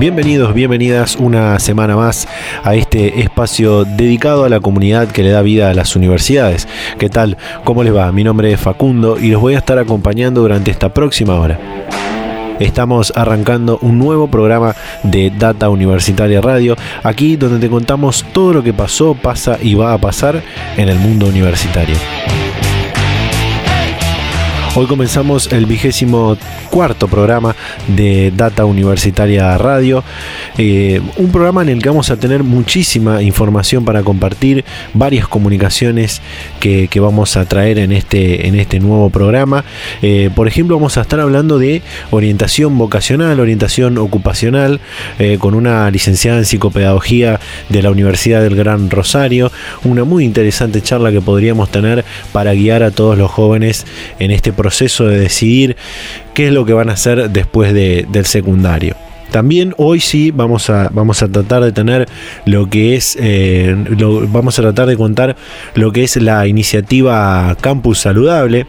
Bienvenidos, bienvenidas una semana más a este espacio dedicado a la comunidad que le da vida a las universidades. ¿Qué tal? ¿Cómo les va? Mi nombre es Facundo y los voy a estar acompañando durante esta próxima hora. Estamos arrancando un nuevo programa de Data Universitaria Radio, aquí donde te contamos todo lo que pasó, pasa y va a pasar en el mundo universitario. Hoy comenzamos el vigésimo cuarto programa de Data Universitaria Radio, eh, un programa en el que vamos a tener muchísima información para compartir, varias comunicaciones que, vamos a traer en este, en este nuevo programa. Eh, por ejemplo, vamos a estar hablando de orientación vocacional, orientación ocupacional, eh, con una licenciada en psicopedagogía de la Universidad del Gran Rosario, una muy interesante charla que podríamos tener para guiar a todos los jóvenes en este proceso de decidir qué es lo que van a hacer después del secundario. También hoy sí vamos a, vamos a tratar de tener lo que es, eh, vamos a tratar de contar lo que es la iniciativa Campus Saludable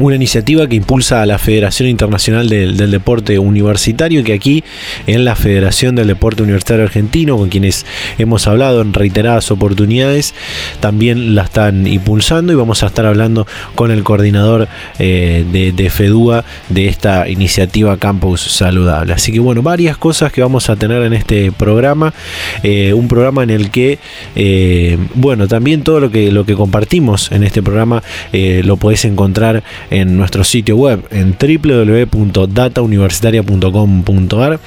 una iniciativa que impulsa a la Federación Internacional del, Deporte Universitario, que aquí en la Federación del Deporte Universitario Argentino, con quienes hemos hablado en reiteradas oportunidades, también la están impulsando y vamos a estar hablando con el coordinador eh, de, FEDUA de esta iniciativa Campus Saludable. Así que bueno, varias cosas que vamos a tener en este programa, eh, un programa en el que, eh, bueno, también todo lo que, lo que compartimos en este programa lo podés encontrar en nuestro sitio web en www.datauniversitaria.com.ar.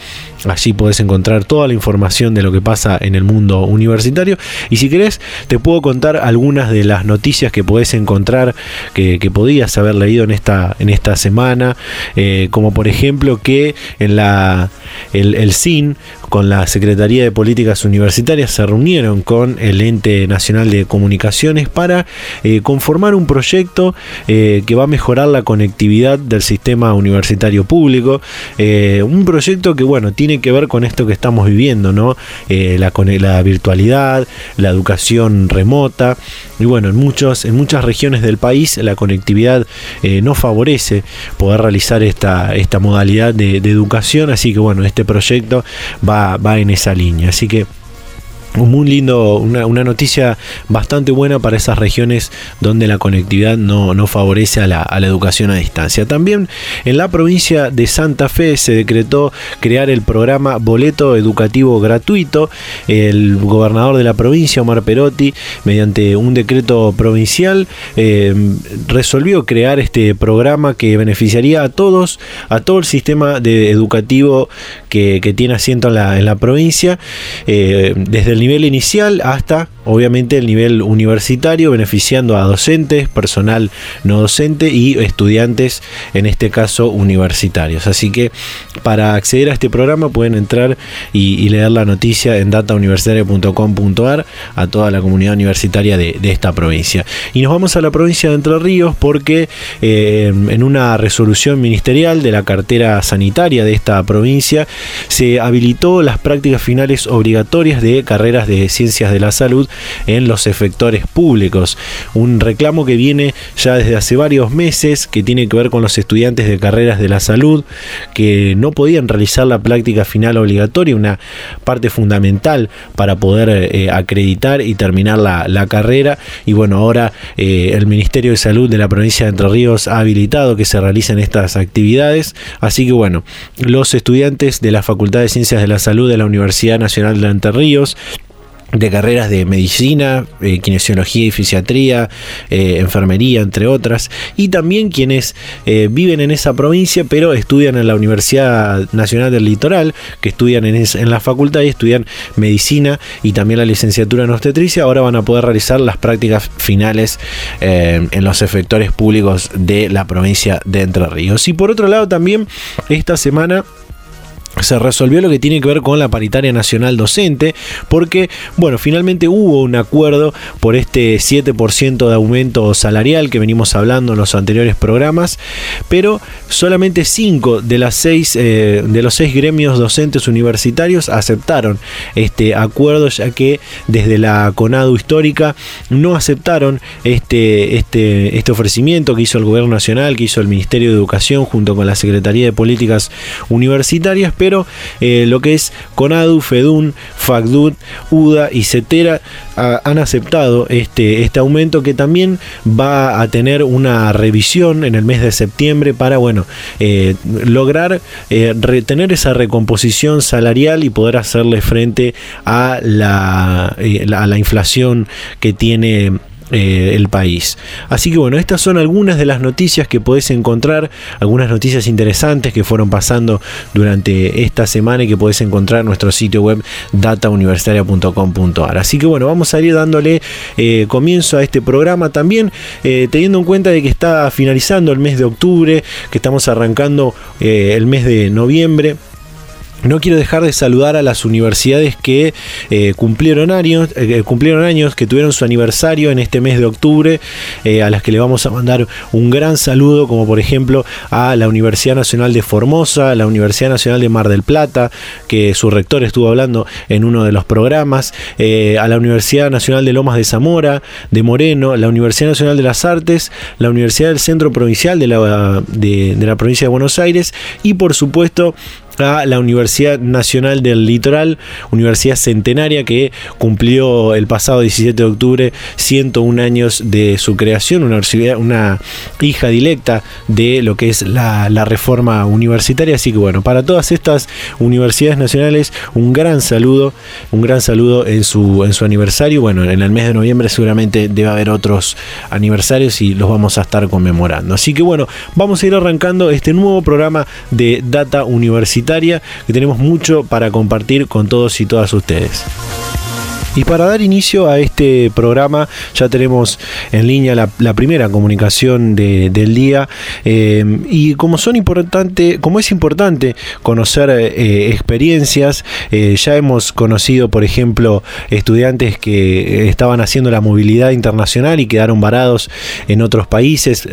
Allí podés encontrar toda la información de lo que pasa en el mundo universitario. Y si querés, te puedo contar algunas de las noticias que podés encontrar que, podías haber leído en esta, en esta semana. Eh, como por ejemplo que en la, el, el CIN con la Secretaría de Políticas Universitarias se reunieron con el Ente Nacional de Comunicaciones para eh, conformar un proyecto eh, que va a mejorar la conectividad del sistema universitario público. Eh, un proyecto que, bueno, tiene que ver con esto que estamos viviendo, ¿no? la, la virtualidad, la educación remota. Y bueno, en, muchos, en muchas regiones del país la conectividad no favorece poder realizar esta, esta modalidad de educación. Así que bueno, este proyecto va va, en esa línea. Así que muy lindo, una, noticia bastante buena para esas regiones donde la conectividad no, favorece a la, educación a distancia. También en la provincia de Santa Fe se decretó crear el programa Boleto Educativo Gratuito. El gobernador de la provincia, Omar Perotti, mediante un decreto provincial, eh, resolvió crear este programa que beneficiaría a todos, a todo el sistema educativo que, tiene asiento en la, en la provincia, eh, desde el nivel inicial hasta obviamente el nivel universitario, beneficiando a docentes, personal no docente y estudiantes, en este caso universitarios. Así que para acceder a este programa pueden entrar y, leer la noticia en datauniversitaria.com.ar a toda la comunidad universitaria de, esta provincia. Y nos vamos a la provincia de Entre Ríos porque eh, en una resolución ministerial de la cartera sanitaria de esta provincia se habilitó las prácticas finales obligatorias de carreras de ciencias de la salud en los efectores públicos. Un reclamo que viene ya desde hace varios meses, que tiene que ver con los estudiantes de carreras de la salud, que no podían realizar la práctica final obligatoria, una parte fundamental para poder eh, acreditar y terminar la, carrera. Y bueno, ahora eh, el Ministerio de Salud de la provincia de Entre Ríos ha habilitado que se realicen estas actividades. Así que bueno, los estudiantes de la Facultad de Ciencias de la Salud de la Universidad Nacional de Entre Ríos, de carreras de medicina, eh, kinesiología y fisiatría, eh, enfermería, entre otras, y también quienes eh, viven en esa provincia pero estudian en la Universidad Nacional del Litoral, que estudian en, en la facultad y estudian medicina y también la licenciatura en obstetricia, ahora van a poder realizar las prácticas finales en los efectores públicos de la provincia de Entre Ríos. Y por otro lado también esta semana se resolvió lo que tiene que ver con la paritaria nacional docente, porque, bueno, finalmente hubo un acuerdo por este 7% de aumento salarial que venimos hablando en los anteriores programas, pero solamente 5 de, eh, de los 6 gremios docentes universitarios aceptaron este acuerdo, ya que desde la CONADU histórica no aceptaron este, este, este ofrecimiento que hizo el Gobierno Nacional, que hizo el Ministerio de Educación junto con la Secretaría de Políticas Universitarias, pero eh, lo que es CONADU, FEDUN, FACDUT, UDA y CETERA han aceptado este, este aumento que también va a tener una revisión en el mes de septiembre para bueno, eh, lograr eh, retener esa recomposición salarial y poder hacerle frente a la, a la inflación que tiene eh, el país. Así que bueno, estas son algunas de las noticias que podés encontrar, algunas noticias interesantes que fueron pasando durante esta semana y que podés encontrar en nuestro sitio web datauniversitaria.com.ar. Así que bueno, vamos a ir dándole eh, comienzo a este programa también, eh, teniendo en cuenta de que está finalizando el mes de octubre, que estamos arrancando el mes de noviembre. No quiero dejar de saludar a las universidades que eh, cumplieron, años, eh, cumplieron años, que tuvieron su aniversario en este mes de octubre, eh, a las que le vamos a mandar un gran saludo, como por ejemplo a la Universidad Nacional de Formosa, la Universidad Nacional de Mar del Plata, que su rector estuvo hablando en uno de los programas, a la Universidad Nacional de Lomas de Zamora, de Moreno, la Universidad Nacional de las Artes, la Universidad del Centro Provincial de la, de la provincia de Buenos Aires y por supuesto a la Universidad Nacional del Litoral, universidad centenaria que cumplió el pasado 17 de octubre 101 años de su creación, una, una hija directa de lo que es la, reforma universitaria. Así que bueno, para todas estas universidades nacionales, un gran saludo, un gran saludo en su, en su aniversario. Bueno, en el mes de noviembre seguramente debe haber otros aniversarios y los vamos a estar conmemorando. Así que bueno, vamos a ir arrancando este nuevo programa de Data Universitaria que tenemos mucho para compartir con todos y todas ustedes. Y para dar inicio a este programa ya tenemos en línea la, primera comunicación del día. Eh, y como son importante, como es importante conocer eh, experiencias, eh, ya hemos conocido por ejemplo estudiantes que estaban haciendo la movilidad internacional y quedaron varados en otros países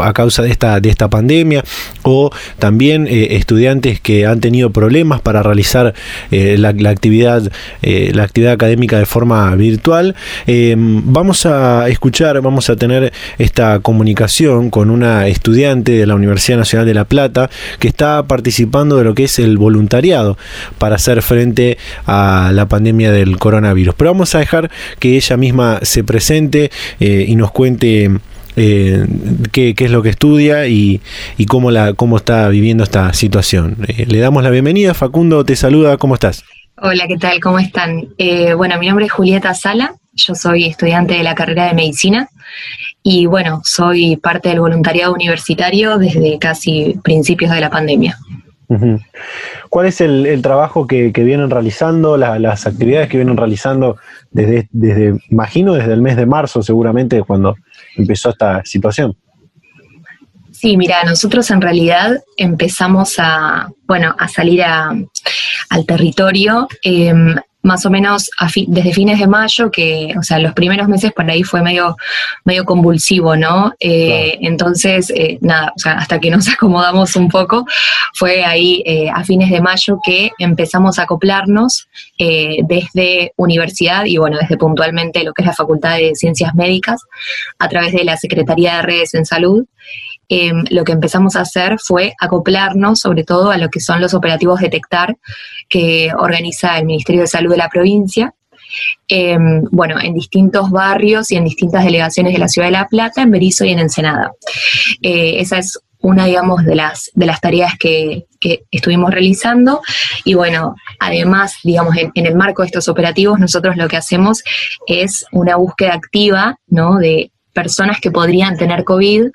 a causa de esta, de esta pandemia o también estudiantes que han tenido problemas para realizar la, actividad la actividad académica de forma virtual. Em, vamos a escuchar, vamos a tener esta comunicación con una estudiante de la Universidad Nacional de La Plata que está participando de lo que es el voluntariado para hacer frente a la pandemia del coronavirus. Pero vamos a dejar que ella misma se presente eh, y nos cuente eh, qué, es lo que estudia y, cómo, la, cómo está viviendo esta situación. Eh, le damos la bienvenida. Facundo te saluda. ¿Cómo estás? Hola, ¿qué tal? ¿Cómo están? Eh, bueno, mi nombre es Julieta Sala, yo soy estudiante de la carrera de medicina y bueno, soy parte del voluntariado universitario desde casi principios de la pandemia. ¿Cuál es el, trabajo que, vienen realizando, las actividades que vienen realizando desde, desde, imagino, desde el mes de marzo seguramente, cuando empezó esta situación? Sí, mira, nosotros en realidad empezamos a, bueno, a salir al territorio em, más o menos desde fines de mayo, que, o sea, los primeros meses por ahí fue medio, medio convulsivo, ¿no? Eh, entonces, eh, nada, o sea, hasta que nos acomodamos un poco, fue ahí eh, a fines de mayo que empezamos a acoplarnos desde universidad y, bueno, desde puntualmente lo que es la Facultad de Ciencias Médicas, a través de la Secretaría de Redes en Salud. Em, lo que empezamos a hacer fue acoplarnos sobre todo a lo que son los operativos Detectar que organiza el Ministerio de Salud de la provincia. Em, bueno, en distintos barrios y en distintas delegaciones de la ciudad de La Plata, en Berizo y en Ensenada. Eh, esa es una, digamos, de las, de las tareas que, estuvimos realizando. Y bueno, además, digamos, en, en, el marco de estos operativos, nosotros lo que hacemos es una búsqueda activa, ¿no? De personas que podrían tener COVID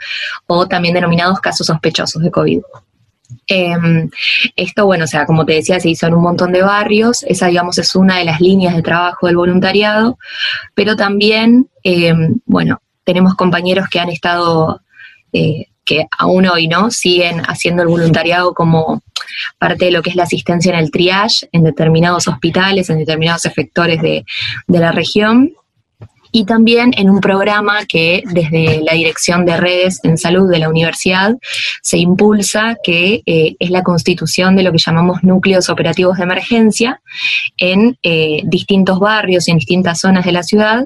o también denominados casos sospechosos de COVID. Em, esto, bueno, o sea, como te decía, se hizo en un montón de barrios, esa, digamos, es una de las líneas de trabajo del voluntariado, pero también, em, bueno, tenemos compañeros que han estado, eh, que aún hoy no siguen haciendo el voluntariado como parte de lo que es la asistencia en el triage en determinados hospitales, en determinados efectores de, de la región y también en un programa que desde la Dirección de Redes en Salud de la Universidad se impulsa, que eh, es la constitución de lo que llamamos núcleos operativos de emergencia en eh, distintos barrios y en distintas zonas de la ciudad,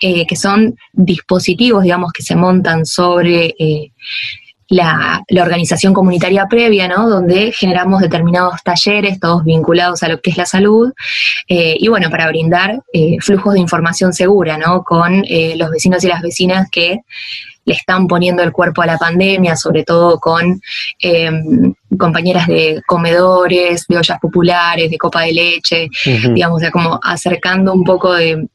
eh, que son dispositivos, digamos, que se montan sobre la, organización comunitaria previa, ¿no? Donde generamos determinados talleres, todos vinculados a lo que es la salud, eh, y bueno, para brindar eh, flujos de información segura, ¿no? Con eh, los vecinos y las vecinas que le están poniendo el cuerpo a la pandemia, sobre todo con em, compañeras de comedores, de ollas populares, de copa de leche, digamos, o sea, como acercando un poco de,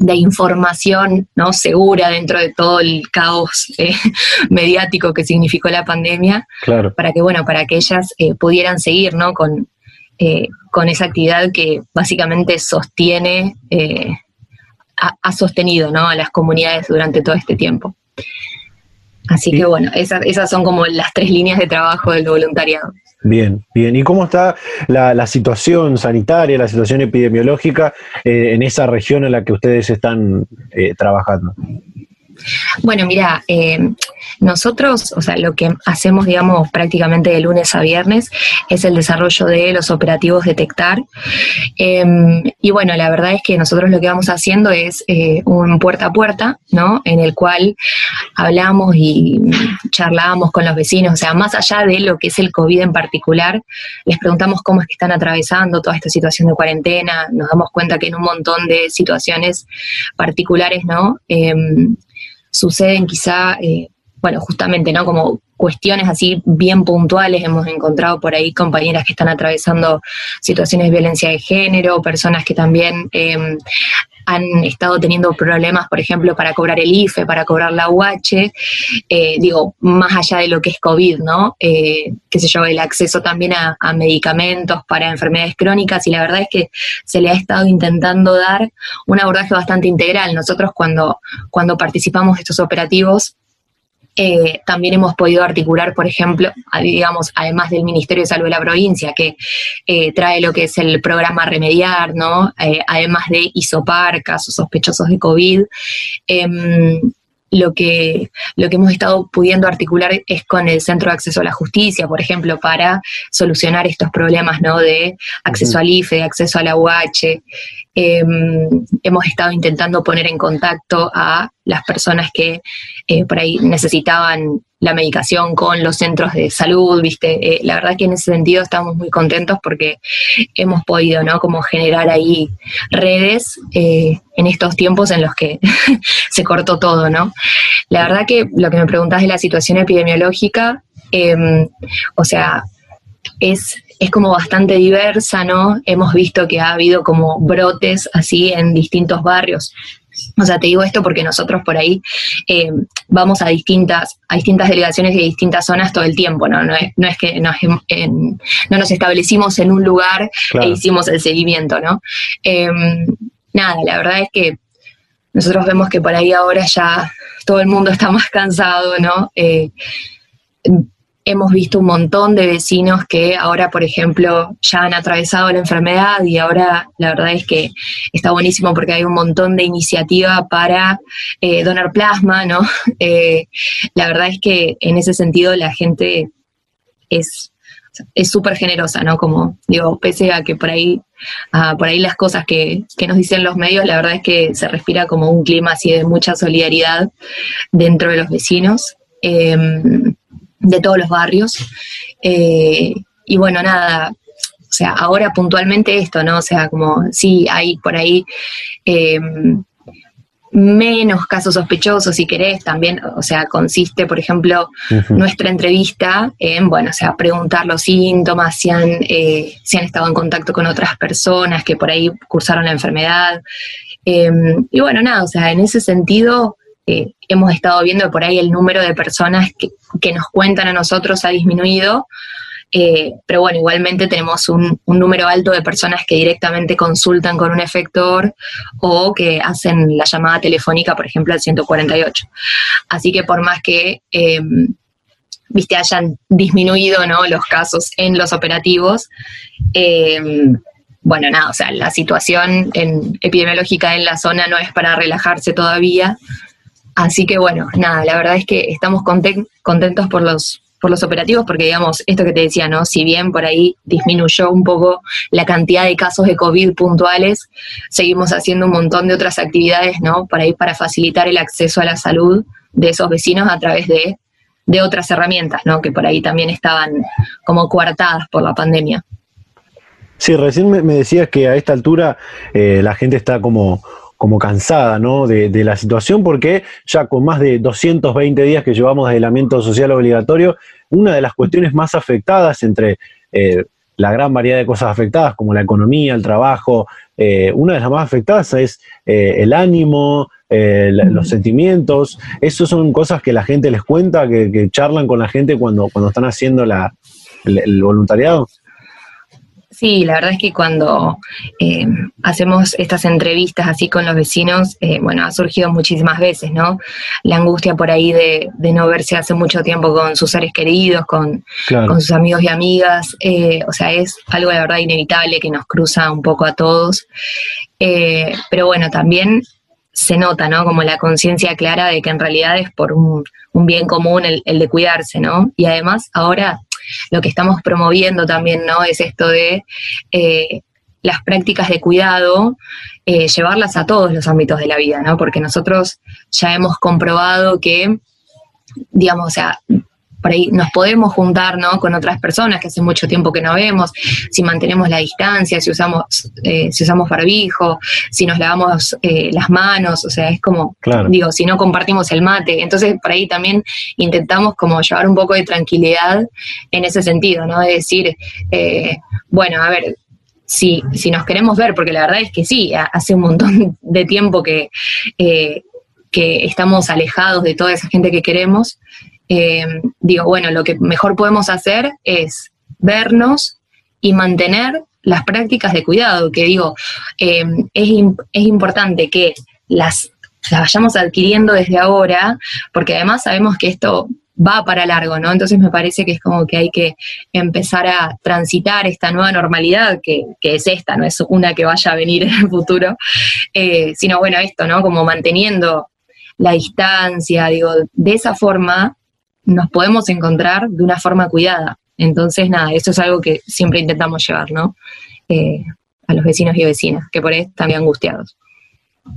de información ¿no? segura dentro de todo el caos eh, mediático que significó la pandemia, claro. para que bueno, para que ellas eh, pudieran seguir ¿no? con, eh, con esa actividad que básicamente sostiene, ha, sostenido ¿no? a las comunidades durante todo este tiempo. Así que bueno, esas, esas son como las tres líneas de trabajo del voluntariado. Bien, bien. ¿Y cómo está la, situación sanitaria, la situación epidemiológica eh, en esa región en la que ustedes están eh, trabajando? Bueno, mira, eh, nosotros, o sea, lo que hacemos, digamos, prácticamente de lunes a viernes es el desarrollo de los operativos detectar. Em, y bueno, la verdad es que nosotros lo que vamos haciendo es eh, un puerta a puerta, ¿no? En el cual hablamos y charlamos con los vecinos, o sea, más allá de lo que es el COVID en particular, les preguntamos cómo es que están atravesando toda esta situación de cuarentena, nos damos cuenta que en un montón de situaciones particulares, ¿no? Suceden quizá, eh, bueno, justamente, ¿no? Como cuestiones así bien puntuales. Hemos encontrado por ahí compañeras que están atravesando situaciones de violencia de género, personas que también em, han estado teniendo problemas, por ejemplo, para cobrar el IFE, para cobrar la UH, digo, más allá de lo que es COVID, ¿no? Eh, qué sé yo, el acceso también a, a, medicamentos para enfermedades crónicas y la verdad es que se le ha estado intentando dar un abordaje bastante integral. Nosotros cuando, cuando participamos de estos operativos, eh, también hemos podido articular, por ejemplo, digamos, además del Ministerio de Salud de la provincia, que eh, trae lo que es el programa Remediar, ¿no? Eh, además de isopar, casos sospechosos de COVID. Lo que, lo que hemos estado pudiendo articular es con el Centro de Acceso a la Justicia, por ejemplo, para solucionar estos problemas ¿no? de acceso al IFE, de acceso a la UH. Em, hemos estado intentando poner en contacto a las personas que eh, por ahí necesitaban la medicación con los centros de salud, ¿viste? Eh, la verdad que en ese sentido estamos muy contentos porque hemos podido, ¿no? Como generar ahí redes eh, en estos tiempos en los que se cortó todo, ¿no? La verdad que lo que me preguntas de la situación epidemiológica, em, o sea, es es como bastante diversa, ¿no? Hemos visto que ha habido como brotes así en distintos barrios. O sea, te digo esto porque nosotros por ahí eh, vamos a distintas, a distintas delegaciones de distintas zonas todo el tiempo, ¿no? No es, no es que nos, no nos establecimos en un lugar e hicimos el seguimiento, ¿no? Em, nada, la verdad es que nosotros vemos que por ahí ahora ya todo el mundo está más cansado, ¿no? Eh, hemos visto un montón de vecinos que ahora, por ejemplo, ya han atravesado la enfermedad y ahora la verdad es que está buenísimo porque hay un montón de iniciativa para eh, donar plasma, ¿no? Eh, la verdad es que en ese sentido la gente es es súper generosa, ¿no? Como digo, pese a que por ahí, por ahí las cosas que, que, nos dicen los medios, la verdad es que se respira como un clima así de mucha solidaridad dentro de los vecinos. Em, de todos los barrios. Eh, y bueno, nada, o sea, ahora puntualmente esto, ¿no? O sea, como sí, hay por ahí em, menos casos sospechosos, si querés, también, o sea, consiste, por ejemplo, nuestra entrevista en, bueno, o sea, preguntar los síntomas, si han, eh, si han estado en contacto con otras personas que por ahí cursaron la enfermedad. Em, y bueno, nada, o sea, en ese sentido, hemos estado viendo por ahí el número de personas que, nos cuentan a nosotros ha disminuido, eh, pero bueno, igualmente tenemos un, número alto de personas que directamente consultan con un efector o que hacen la llamada telefónica, por ejemplo, al 148. Así que por más que em, viste, hayan disminuido ¿no? los casos en los operativos. Em, bueno, nada, o sea, la situación epidemiológica en la zona no es para relajarse todavía. Así que bueno, nada, la verdad es que estamos contentos por los, por los operativos, porque digamos, esto que te decía, ¿no? Si bien por ahí disminuyó un poco la cantidad de casos de COVID puntuales, seguimos haciendo un montón de otras actividades, ¿no? Para ir para facilitar el acceso a la salud de esos vecinos a través de, otras herramientas, ¿no? Que por ahí también estaban como coartadas por la pandemia. Sí, recién me, decías que a esta altura eh, la gente está como como cansada ¿no? de, la situación, porque ya con más de 220 días que llevamos de aislamiento social obligatorio, una de las cuestiones más afectadas entre eh, la gran variedad de cosas afectadas, como la economía, el trabajo, eh, una de las más afectadas es eh, el ánimo, los sentimientos. Esas son cosas que la gente les cuenta, que, charlan con la gente cuando, cuando están haciendo la, el voluntariado. Sí, la verdad es que cuando eh, hacemos estas entrevistas así con los vecinos, eh, bueno, ha surgido muchísimas veces, ¿no? La angustia por ahí de, no verse hace mucho tiempo con sus seres queridos, con, sus amigos y amigas, eh, o sea, es algo de verdad inevitable que nos cruza un poco a todos. pero bueno, también se nota, ¿no? Como la conciencia clara de que en realidad es por un, bien común el, el de cuidarse, ¿no? Y además ahora lo que estamos promoviendo también, ¿no? Es esto de eh, las prácticas de cuidado, eh, llevarlas a todos los ámbitos de la vida, ¿no? Porque nosotros ya hemos comprobado que, digamos, o sea, por ahí nos podemos juntar ¿no? con otras personas que hace mucho tiempo que no vemos, si mantenemos la distancia, si usamos, eh, si usamos barbijo, si nos lavamos eh, las manos, o sea, es como, digo, si no compartimos el mate. Entonces, por ahí también intentamos como llevar un poco de tranquilidad en ese sentido, ¿no? De decir, eh, bueno, a ver, si, si nos queremos ver, porque la verdad es que sí, hace un montón de tiempo que, que estamos alejados de toda esa gente que queremos, eh, digo, bueno, lo que mejor podemos hacer es vernos y mantener las prácticas de cuidado, que digo, eh, es, importante que las, las vayamos adquiriendo desde ahora, porque además sabemos que esto va para largo, ¿no? Entonces me parece que es como que hay que empezar a transitar esta nueva normalidad, que, es esta, no es una que vaya a venir en el futuro, eh, sino bueno, esto, ¿no? Como manteniendo la distancia, digo, de esa forma nos podemos encontrar de una forma cuidada. Entonces, nada, eso es algo que siempre intentamos llevar, ¿no? Eh, a los vecinos y vecinas, que por ahí están angustiados.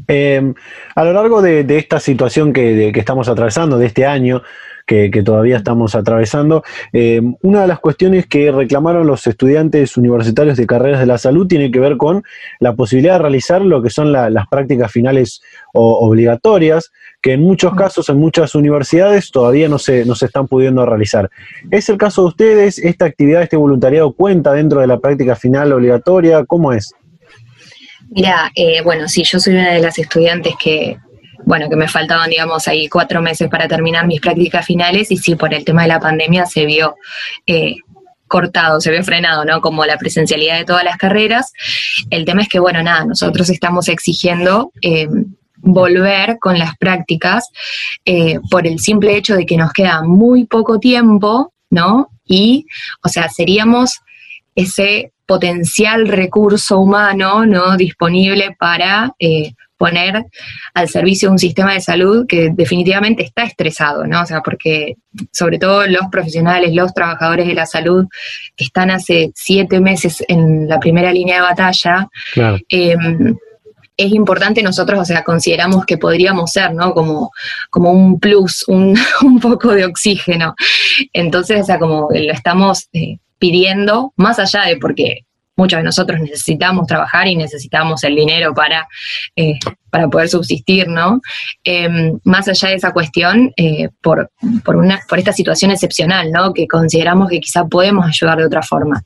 Em, a lo largo de, esta situación que, estamos atravesando, de este año, que, todavía estamos atravesando. Em, una de las cuestiones que reclamaron los estudiantes universitarios de carreras de la salud tiene que ver con la posibilidad de realizar lo que son las prácticas finales obligatorias, que en muchos casos, en muchas universidades, todavía no se, no se están pudiendo realizar. ¿Es el caso de ustedes? ¿Esta actividad, este voluntariado cuenta dentro de la práctica final obligatoria? ¿Cómo es? Mira, eh, bueno, sí, yo soy una de las estudiantes que, bueno, que me faltaban, digamos, ahí cuatro meses para terminar mis prácticas finales y sí, por el tema de la pandemia se vio eh, cortado, se vio frenado, ¿no? Como la presencialidad de todas las carreras. El tema es que, bueno, nada, nosotros estamos exigiendo... Eh, volver con las prácticas eh, por el simple hecho de que nos queda muy poco tiempo, ¿no? Y, o sea, seríamos ese potencial recurso humano, ¿no? Disponible para poner al servicio de un sistema de salud que definitivamente está estresado, ¿no? O sea, porque sobre todo los profesionales, los trabajadores de la salud que están hace siete meses en la primera línea de batalla, claro. Em, es importante nosotros, o sea, consideramos que podríamos ser, ¿no? Como, como un plus, un, poco de oxígeno. Entonces, o sea, como lo estamos eh, pidiendo, más allá de porque muchos de nosotros necesitamos trabajar y necesitamos el dinero para, eh, para poder subsistir, ¿no? Em, más allá de esa cuestión, eh, por, por, una, por esta situación excepcional, ¿no? Que consideramos que quizá podemos ayudar de otra forma.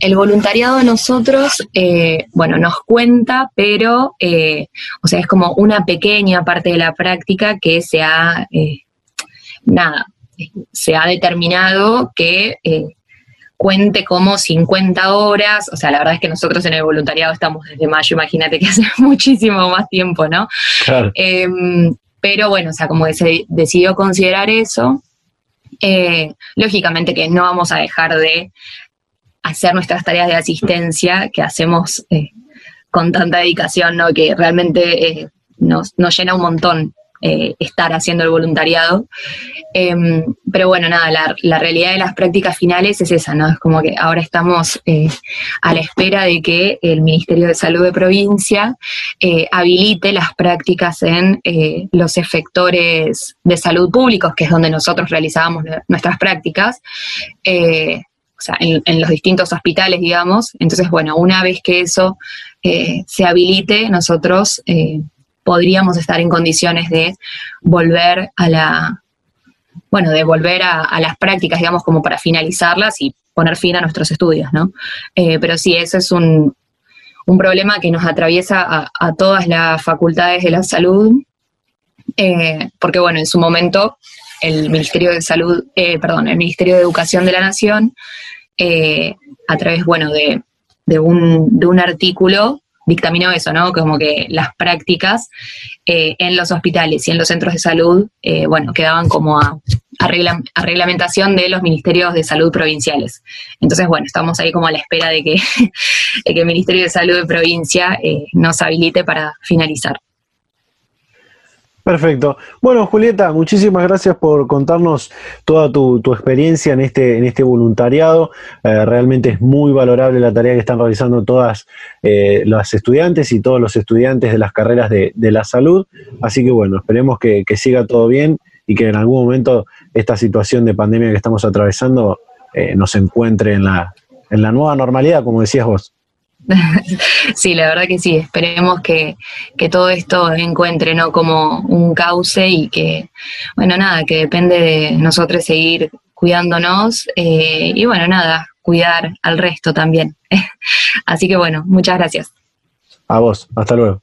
El voluntariado a nosotros, eh, bueno, nos cuenta, pero, o sea, es como una pequeña parte de la práctica que se ha, nada, se ha determinado que cuente como 50 horas, o sea, la verdad es que nosotros en el voluntariado estamos desde mayo, imagínate que hace muchísimo más tiempo, ¿no? Claro. Em, pero bueno, o sea, como que se decidió considerar eso Eh, lógicamente que no vamos a dejar de hacer nuestras tareas de asistencia que hacemos eh, con tanta dedicación, ¿no? que realmente eh, nos, llena un montón estar haciendo el voluntariado. Em, pero bueno, nada, la, realidad de las prácticas finales es esa, ¿no? Es como que ahora estamos a la espera de que el Ministerio de Salud de provincia habilite las prácticas en los efectores de salud públicos, que es donde nosotros realizábamos nuestras prácticas o sea, en, los distintos hospitales, digamos. Entonces, bueno, una vez que eso eh, se habilite, nosotros eh, podríamos estar en condiciones de volver a la, bueno, de volver a, las prácticas, digamos, como para finalizarlas y poner fin a nuestros estudios, ¿no? Eh, pero sí, eso es un, problema que nos atraviesa a, todas las facultades de la salud, porque, bueno, en su momento el Ministerio de Salud, eh, perdón, el Ministerio de Educación de la Nación, eh, a través, bueno, de, un, de un artículo dictaminó eso, ¿no? Como que las prácticas eh, en los hospitales y en los centros de salud, bueno, quedaban como a, reglamentación de los ministerios de salud provinciales. Entonces, bueno, estamos ahí como a la espera de que, de que el Ministerio de Salud de provincia nos habilite para finalizar. Perfecto. Bueno, Julieta, muchísimas gracias por contarnos toda tu, experiencia en este, en este voluntariado. Eh, realmente es muy valorable la tarea que están realizando todas eh, las estudiantes y todos los estudiantes de las carreras de, la salud. Así que bueno, esperemos que, siga todo bien y que en algún momento esta situación de pandemia que estamos atravesando eh, nos encuentre en la, en la nueva normalidad, como decías vos. sí, la verdad que sí, esperemos que, todo esto encuentre ¿no? como un cauce y que, bueno, nada, que depende de nosotros seguir cuidándonos eh, y bueno, nada, cuidar al resto también. Así que bueno, muchas gracias. A vos, hasta luego.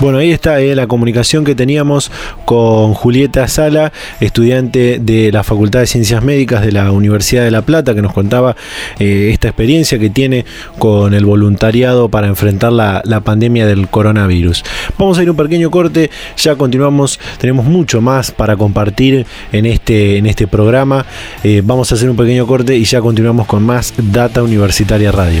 Bueno, ahí está eh, la comunicación que teníamos con Julieta Sala, estudiante de la Facultad de Ciencias Médicas de la Universidad de La Plata, que nos contaba eh, esta experiencia que tiene con el voluntariado para enfrentar la, pandemia del coronavirus. Vamos a ir un pequeño corte, ya continuamos, tenemos mucho más para compartir en este, en este programa. Eh, vamos a hacer un pequeño corte y ya continuamos con más Data Universitaria Radio.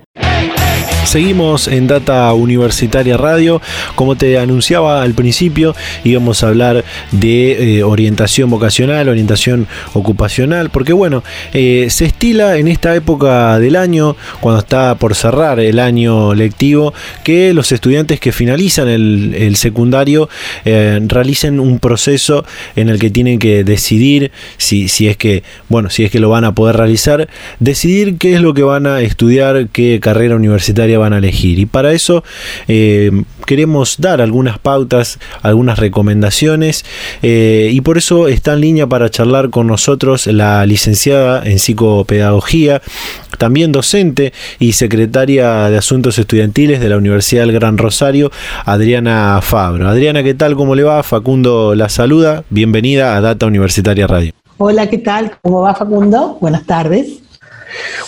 Seguimos en Data Universitaria Radio. Como te anunciaba al principio, íbamos a hablar de eh, orientación vocacional, orientación ocupacional, porque bueno, eh, se estila en esta época del año, cuando está por cerrar el año lectivo, que los estudiantes que finalizan el, secundario eh, realicen un proceso en el que tienen que decidir si, si es que, bueno, si es que lo van a poder realizar, decidir qué es lo que van a estudiar, qué carrera universitaria van a elegir. Y para eso eh, queremos dar algunas pautas, algunas recomendaciones eh, y por eso está en línea para charlar con nosotros la licenciada en psicopedagogía, también docente y secretaria de Asuntos Estudiantiles de la Universidad del Gran Rosario, Adriana Fabro. Adriana, ¿qué tal? ¿Cómo le va? Facundo la saluda. Bienvenida a Data Universitaria Radio. Hola, ¿qué tal? ¿Cómo va Facundo? Buenas tardes.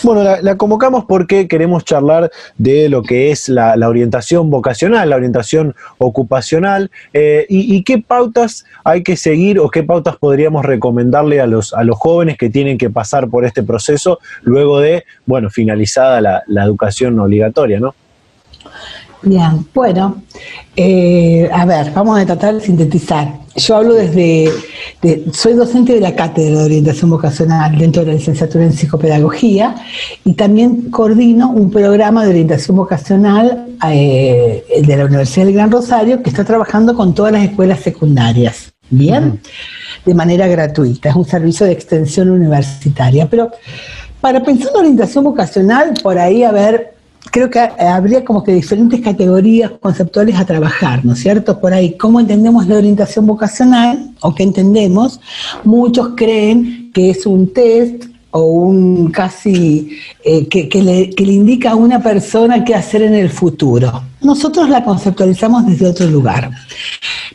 Bueno, la, convocamos porque queremos charlar de lo que es la, orientación vocacional, la orientación ocupacional eh, y, qué pautas hay que seguir o qué pautas podríamos recomendarle a los, a los jóvenes que tienen que pasar por este proceso luego de, bueno, finalizada la, la educación obligatoria, ¿no? Bien, bueno, eh, a ver, vamos a tratar de sintetizar. Yo hablo desde, soy docente de la Cátedra de Orientación Vocacional dentro de la licenciatura en Psicopedagogía y también coordino un programa de orientación vocacional eh, de la Universidad del Gran Rosario que está trabajando con todas las escuelas secundarias, ¿bien? De manera gratuita, es un servicio de extensión universitaria. Pero para pensar en orientación vocacional, por ahí, a ver, creo que habría como que diferentes categorías conceptuales a trabajar, ¿no es cierto? Por ahí, ¿cómo entendemos la orientación vocacional o qué entendemos? Muchos creen que es un test o un casi eh, que, le, que, le, indica a una persona qué hacer en el futuro. Nosotros la conceptualizamos desde otro lugar.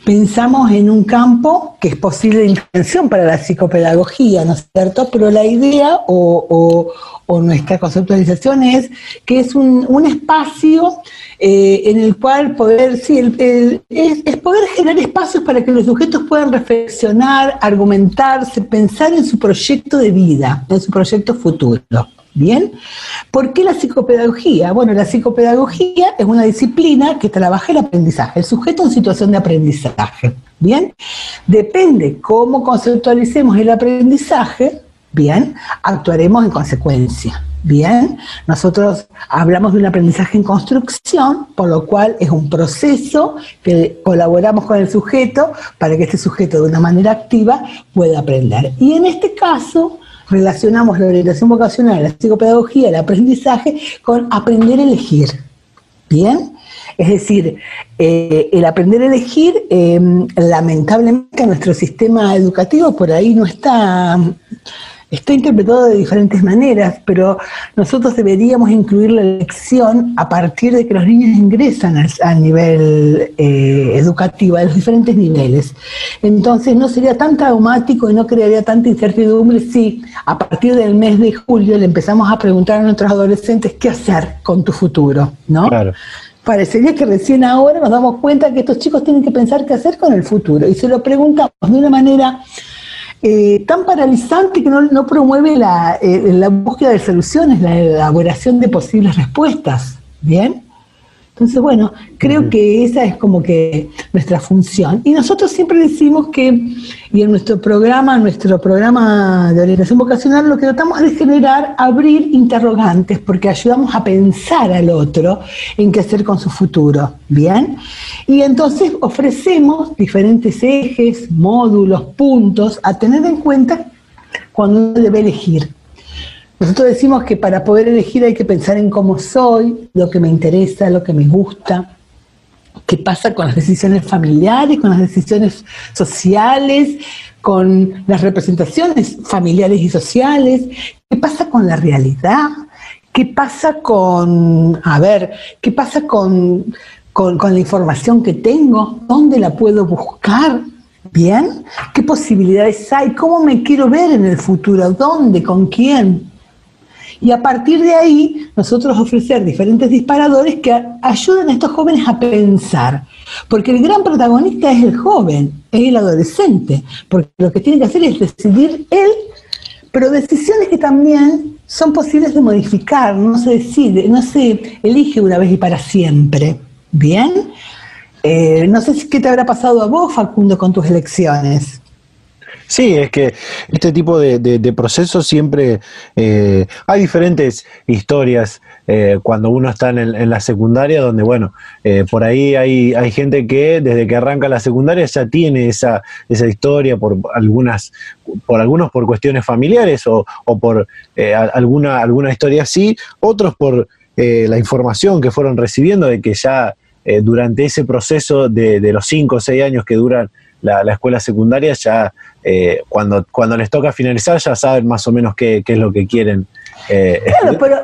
Pensamos en un campo que es posible de intervención para la psicopedagogía, ¿no es cierto? Pero la idea o, nuestra conceptualización es que es un, espacio eh, en el cual poder, sí, es, poder generar espacios para que los sujetos puedan reflexionar, argumentarse, pensar en su proyecto de vida, en su proyecto futuro. ¿Bien? ¿Por qué la psicopedagogía? Bueno, la psicopedagogía es una disciplina que trabaja el aprendizaje, el sujeto en situación de aprendizaje. ¿Bien? Depende cómo conceptualicemos el aprendizaje, Bien, actuaremos en consecuencia. Bien, nosotros hablamos de un aprendizaje en construcción, por lo cual es un proceso que colaboramos con el sujeto para que este sujeto de una manera activa pueda aprender. Y en este caso relacionamos la orientación vocacional, la psicopedagogía, el aprendizaje con aprender a elegir. Bien, es decir, eh, el aprender a elegir, em, lamentablemente nuestro sistema educativo por ahí no está Está interpretado de diferentes maneras, pero nosotros deberíamos incluir la elección a partir de que los niños ingresan al, nivel eh, educativo, a los diferentes niveles. Entonces no sería tan traumático y no crearía tanta incertidumbre si a partir del mes de julio le empezamos a preguntar a nuestros adolescentes qué hacer con tu futuro, ¿no? Claro parecería que recién ahora nos damos cuenta que estos chicos tienen que pensar qué hacer con el futuro y se lo preguntamos de una manera eh, tan paralizante que no, promueve la, eh, la, búsqueda de soluciones, la elaboración de posibles respuestas. ¿Bien? Entonces, bueno, creo que esa es como que nuestra función. Y nosotros siempre decimos que, y en nuestro programa, nuestro programa de orientación vocacional, lo que tratamos de generar, abrir interrogantes, porque ayudamos a pensar al otro en qué hacer con su futuro. ¿Bien? Y entonces ofrecemos diferentes ejes, módulos, puntos a tener en cuenta cuando uno debe elegir. Nosotros decimos que para poder elegir hay que pensar en cómo soy, lo que me interesa, lo que me gusta, qué pasa con las decisiones familiares, con las decisiones sociales, con las representaciones familiares y sociales, qué pasa con la realidad, qué pasa con, a ver, qué pasa con, con, con la información que tengo, dónde la puedo buscar, ¿bien? ¿Qué posibilidades hay? ¿Cómo me quiero ver en el futuro? ¿Dónde? ¿Con quién? Y a partir de ahí, nosotros ofrecer diferentes disparadores que ayuden a estos jóvenes a pensar. Porque el gran protagonista es el joven, es el adolescente, porque lo que tiene que hacer es decidir él, pero decisiones que también son posibles de modificar, no se decide, no se elige una vez y para siempre. ¿Bien? Eh, no sé si qué te habrá pasado a vos, Facundo, con tus elecciones. Sí, es que este tipo de, procesos siempre eh, hay diferentes historias eh, cuando uno está en, la secundaria, donde bueno, eh, por ahí hay, hay gente que desde que arranca la secundaria ya tiene esa, esa historia por algunas, por algunos por cuestiones familiares o, o por alguna, alguna historia así, otros por la información que fueron recibiendo de que ya durante ese proceso de, de los cinco o seis años que duran la, escuela secundaria, ya eh, cuando, cuando les toca finalizar ya saben más o menos qué, es lo que quieren. Eh, claro, pero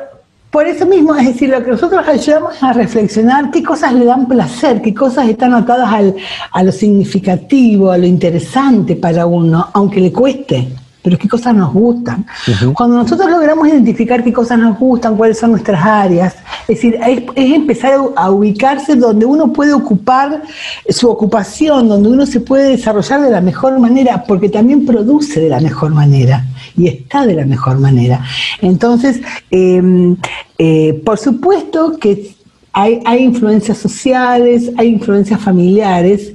por eso mismo, es decir, lo que nosotros ayudamos a reflexionar qué cosas le dan placer, qué cosas están atadas a lo significativo, a lo interesante para uno, aunque le cueste. Pero qué cosas nos gustan. Cuando nosotros logramos identificar qué cosas nos gustan, cuáles son nuestras áreas, es decir, es, empezar a ubicarse donde uno puede ocupar su ocupación, donde uno se puede desarrollar de la mejor manera, porque también produce de la mejor manera y está de la mejor manera. Entonces, em, eh, por supuesto que hay, hay influencias sociales, hay influencias familiares,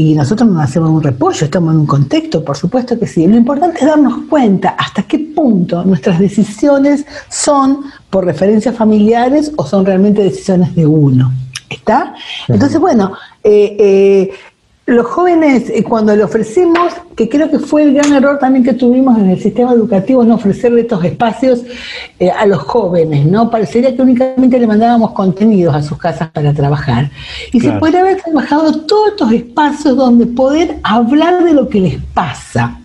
y nosotros no hacemos un repollo, estamos en un contexto, por supuesto que sí. Lo importante es darnos cuenta hasta qué punto nuestras decisiones son por referencias familiares o son realmente decisiones de uno. ¿Está? Entonces, bueno, eh, eh, los jóvenes, eh, cuando le ofrecemos, que creo que fue el gran error también que tuvimos en el sistema educativo, no ofrecerle estos espacios eh, a los jóvenes, ¿no? Parecería que únicamente le mandábamos contenidos a sus casas para trabajar. Y se podría haber trabajado todos estos espacios donde poder hablar de lo que les pasa.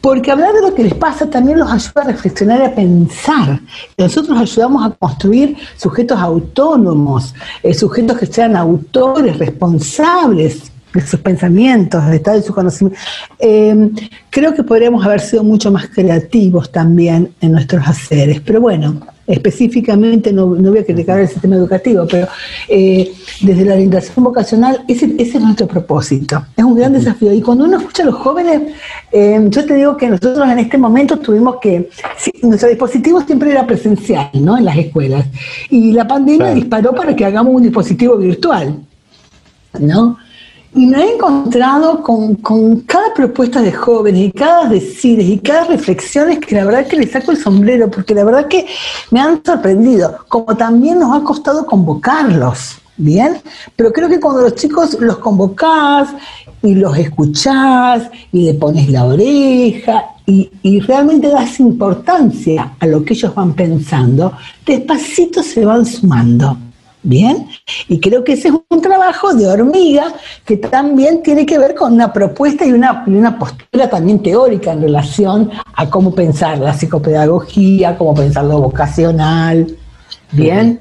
Porque hablar de lo que les pasa también los ayuda a reflexionar y a pensar. Nosotros ayudamos a construir sujetos autónomos, eh, sujetos que sean autores, responsables, de sus pensamientos, del estado de su conocimiento. Eh, creo que podríamos haber sido mucho más creativos también en nuestros haceres, pero bueno, específicamente no, voy a criticar el sistema educativo, pero eh, desde la orientación vocacional ese, es nuestro propósito, es un gran desafío. Y cuando uno escucha a los jóvenes, eh, yo te digo que nosotros en este momento tuvimos que, nuestro dispositivo siempre era presencial, ¿no? En las escuelas. Y la pandemia disparó para que hagamos un dispositivo virtual, ¿no? Y me he encontrado con, cada propuesta de jóvenes y cada decides y cada reflexiones que la verdad que le saco el sombrero, porque la verdad que me han sorprendido, como también nos ha costado convocarlos, ¿bien? Pero creo que cuando los chicos los convocás y los escuchás y le pones la oreja y, y, realmente das importancia a lo que ellos van pensando, despacito se van sumando. Bien, y creo que ese es un trabajo de hormiga que también tiene que ver con una propuesta y una, una postura también teórica en relación a cómo pensar la psicopedagogía, cómo pensar lo vocacional. Bien,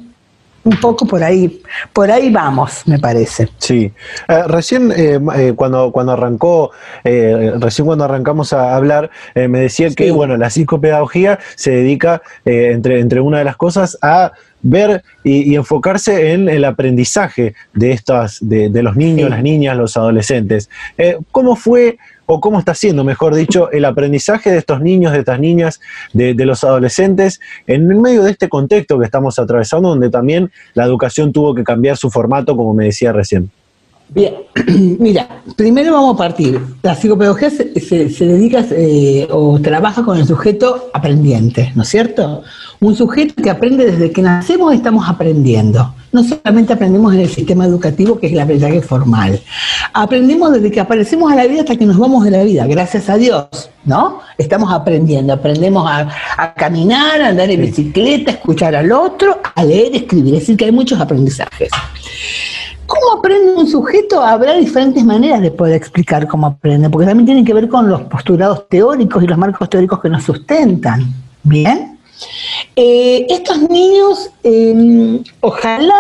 un poco por ahí, por ahí vamos, me parece. Sí, eh, recién eh, eh, cuando, cuando arrancó, recién cuando arrancamos a hablar, me decía que bueno, la psicopedagogía se dedica, entre, entre una de las cosas, a ver y, enfocarse en el aprendizaje de estas, de, los niños, las niñas, los adolescentes. Eh, ¿Cómo fue o cómo está siendo, mejor dicho, el aprendizaje de estos niños, de estas niñas, de, los adolescentes, en medio de este contexto que estamos atravesando, donde también la educación tuvo que cambiar su formato, como me decía recién? Bien, mira, primero vamos a partir. La psicopedagogía se, dedica eh, o trabaja con el sujeto aprendiente, ¿no es cierto? Un sujeto que aprende desde que nacemos estamos aprendiendo. No solamente aprendemos en el sistema educativo, que es el aprendizaje formal. Aprendemos desde que aparecemos a la vida hasta que nos vamos de la vida, gracias a Dios, ¿no? Estamos aprendiendo, aprendemos a, caminar, a andar en bicicleta, a escuchar al otro, a leer, escribir. Es decir, que hay muchos aprendizajes. ¿Cómo aprende un sujeto? Habrá diferentes maneras de poder explicar cómo aprende, porque también tiene que ver con los postulados teóricos y los marcos teóricos que nos sustentan. ¿Bien? Eh, estos niños, em, ojalá,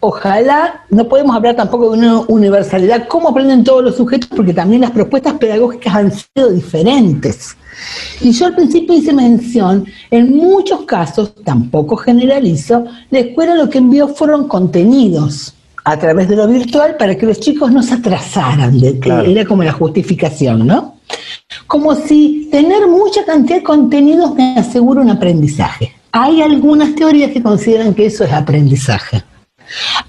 ojalá, no podemos hablar tampoco de una universalidad, cómo aprenden todos los sujetos, porque también las propuestas pedagógicas han sido diferentes. Y yo al principio hice mención, en muchos casos, tampoco generalizo, la escuela lo que envió fueron contenidos a través de lo virtual para que los chicos no se atrasaran, de, era como la justificación, ¿no? Como si tener mucha cantidad de contenidos me asegura un aprendizaje. Hay algunas teorías que consideran que eso es aprendizaje.